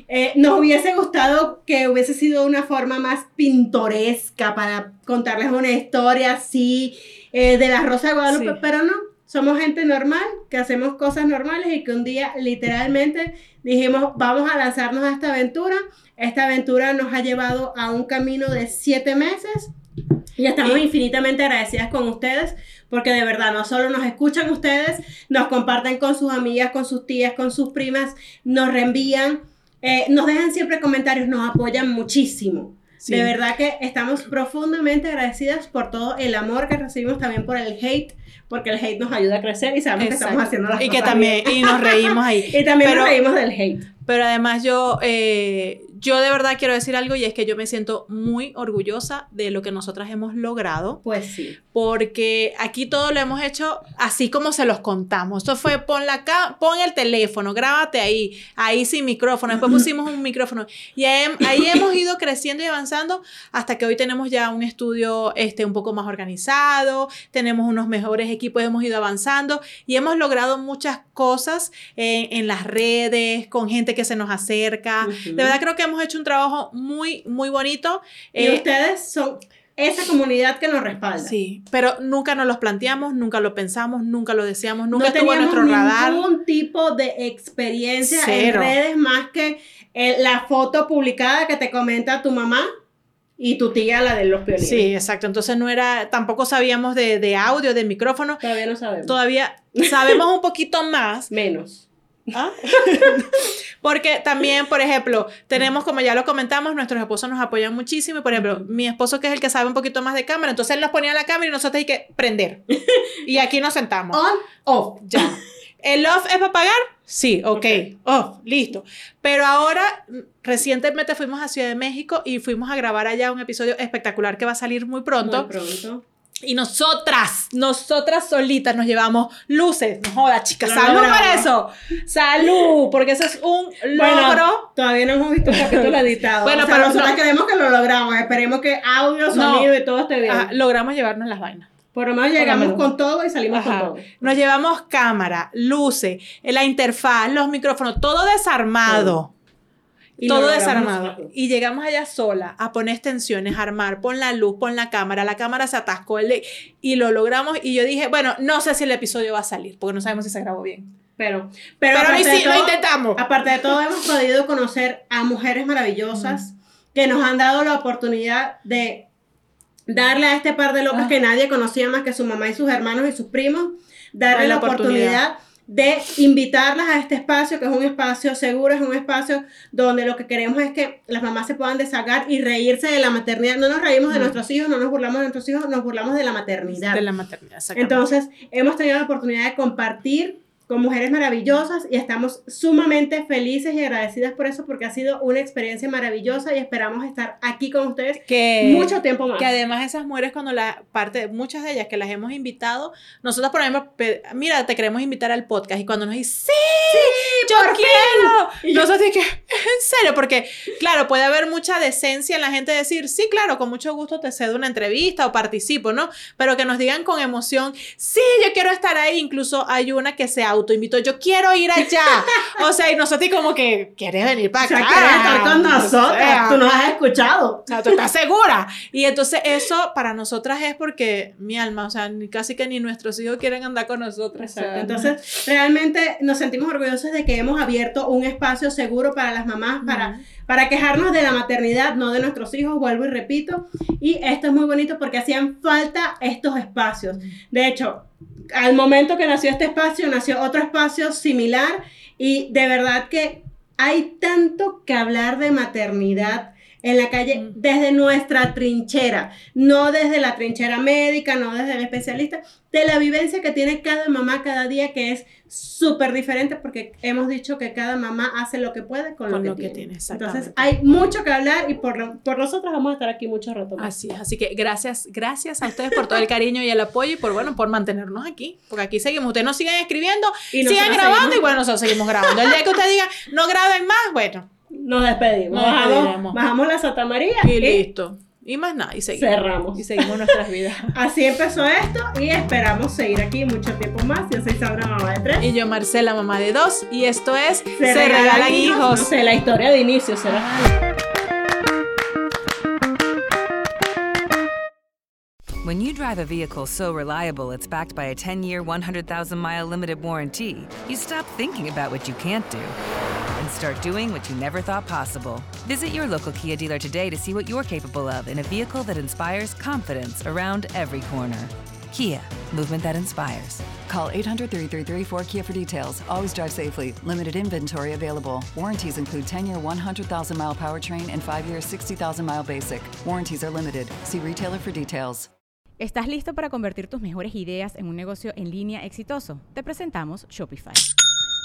eh, nos hubiese gustado que hubiese sido una forma más pintoresca para contarles una historia así eh, de la Rosa de Guadalupe, Sí. pero no. Somos gente normal, que hacemos cosas normales y que un día literalmente dijimos, vamos a lanzarnos a esta aventura. Esta aventura nos ha llevado a un camino de siete meses y estamos infinitamente agradecidas con ustedes porque de verdad no solo nos escuchan ustedes, nos comparten con sus amigas, con sus tías, con sus primas, nos reenvían, eh, nos dejan siempre comentarios, nos apoyan muchísimo. Sí. De verdad que estamos profundamente agradecidas por todo el amor que recibimos, también por el hate, porque el hate nos ayuda a crecer y sabemos que estamos haciendo las y que cosas también bien. y nos reímos ahí. Y también Pero- nos reímos del hate. Pero además yo, eh, yo de verdad quiero decir algo y es que yo me siento muy orgullosa de lo que nosotras hemos logrado, Pues sí. porque aquí todo lo hemos hecho así como se los contamos. Esto fue pon la ca- pon el teléfono, grábate ahí, ahí sin micrófono. Después pusimos un micrófono y ahí, ahí hemos ido creciendo y avanzando hasta que hoy tenemos ya un estudio este un poco más organizado, tenemos unos mejores equipos, hemos ido avanzando y hemos logrado muchas cosas en, en las redes, con gente que se nos acerca. Ujú. De verdad creo que hemos hecho un trabajo muy, muy bonito. Y Eh, ustedes son esa comunidad que nos respalda. Sí, pero nunca nos los planteamos, nunca lo pensamos, nunca lo deseamos, nunca no estuvo en nuestro radar. ningún tipo de experiencia Cero. en redes más que eh, la foto publicada que te comenta tu mamá y tu tía, la de los violines. Sí, exacto. Entonces no era, tampoco sabíamos de, de audio, de micrófono. Todavía no sabemos. Todavía sabemos un poquito más. Menos. ¿Ah? Porque también, por ejemplo, tenemos, como ya lo comentamos, nuestros esposos nos apoyan muchísimo. Y, por ejemplo, mi esposo, que es el que sabe un poquito más de cámara, entonces él nos ponía la cámara y nosotros hay que prender. Y aquí nos sentamos. On, off. Ya. ¿El off es para pagar? Sí, ok. Off, listo. Pero ahora, recientemente fuimos a Ciudad de México y fuimos a grabar allá un episodio espectacular que va a salir muy pronto. Muy pronto. Y nosotras, nosotras solitas nos llevamos luces. No joda, chicas. Salud por eso. Salud, porque eso es un logro. Bueno, todavía no hemos visto un capítulo editado. Bueno, Bueno, pero pero nosotros no- queremos que lo logramos. Esperemos que audio, sonido y todo esté bien. Ajá, logramos llevarnos las vainas. Por lo menos llegamos con todo y salimos Ajá. con todo. Nos llevamos cámara, luces, la interfaz, los micrófonos, todo desarmado. Todo desarmado. Y llegamos allá sola a poner extensiones, a armar, pon la luz, pon la cámara, la cámara se atascó el de- y lo logramos. Y yo dije, bueno, no sé si el episodio va a salir, porque no sabemos si se grabó bien. Pero, pero, Pero, sí, lo intentamos. Aparte de todo, hemos podido conocer a mujeres maravillosas que nos han dado la oportunidad de darle a este par de locas Ah. que nadie conocía más que su mamá y sus hermanos y sus primos, darle la oportunidad. de invitarlas a este espacio, que es un espacio seguro, es un espacio donde lo que queremos es que las mamás se puedan desahogar y reírse de la maternidad. No nos reímos de nuestros hijos, no nos burlamos de nuestros hijos, nos burlamos de la maternidad. De la maternidad. Entonces, hemos tenido la oportunidad de compartir con mujeres maravillosas y estamos sumamente felices y agradecidas por eso porque ha sido una experiencia maravillosa y esperamos estar aquí con ustedes que, mucho tiempo más. Que además esas mujeres cuando la parte, muchas de ellas que las hemos invitado, nosotros por ejemplo, mira, te queremos invitar al podcast y cuando nos dicen, sí, yo quiero, y nosotros dije, en serio, porque claro, puede haber mucha decencia en la gente decir, sí, claro, con mucho gusto te cedo una entrevista o participo, ¿no? Pero que nos digan con emoción, sí, yo quiero estar ahí, incluso hay una que se autoinvitó, yo quiero ir allá. o sea, y nosotros como que, ¿quieres venir para O sea, acá? quieres estar con nosotros, O sea, tú nos has escuchado. o sea, tú estás segura. Y entonces eso para nosotras es porque mi alma, o sea, ni, casi que ni nuestros hijos quieren andar con nosotros. Exacto. Entonces, realmente nos sentimos orgullosos de que hemos abierto un espacio seguro para las mamás, para, para quejarnos de la maternidad, no de nuestros hijos, vuelvo y repito. Y esto es muy bonito porque hacían falta estos espacios. De hecho, al momento que nació este espacio, nació otro espacio similar y de verdad que hay tanto que hablar de maternidad en la calle desde nuestra trinchera, no desde la trinchera médica, no desde el especialista, de la vivencia que tiene cada mamá cada día, que es súper diferente porque hemos dicho que cada mamá hace lo que puede con, Con lo, lo que, que tiene. tiene, exactamente. Entonces hay mucho que hablar y por, lo- por nosotros vamos a estar aquí mucho rato más. Así es, así que gracias, gracias a ustedes por todo el cariño y el apoyo y por bueno, por mantenernos aquí, porque aquí seguimos, ustedes nos siguen escribiendo, Y sigan grabando seguimos. y bueno, nosotros seguimos grabando. El día que usted diga, no graben más, bueno, Nos despedimos, Nos bajamos, bajamos la Santa María y y listo. Y más nada, y seguimos. cerramos. Y seguimos nuestras vidas. Así empezó esto y esperamos seguir aquí mucho tiempo más. Yo soy Sandra, mamá de tres. Y yo, Marcela, mamá de dos, y esto es Se, regalan Regalan Hijos. No sé, la historia de inicio será. When you drive a vehicle so reliable it's backed by a 10 year, 100,000 mile limited warranty, you stop thinking about what you can't do and start doing what you never thought possible. Visit your local Kia dealer today to see what you're capable of in a vehicle that inspires confidence around every corner. Kia, movement that inspires. Call 800 333 4KIA for details. Always drive safely. Limited inventory available. Warranties include 10 year 100,000 mile powertrain and 5 year 60,000 mile basic. Warranties are limited. See retailer for details. ¿Estás listo para convertir tus mejores ideas en un negocio en línea exitoso? Te presentamos Shopify.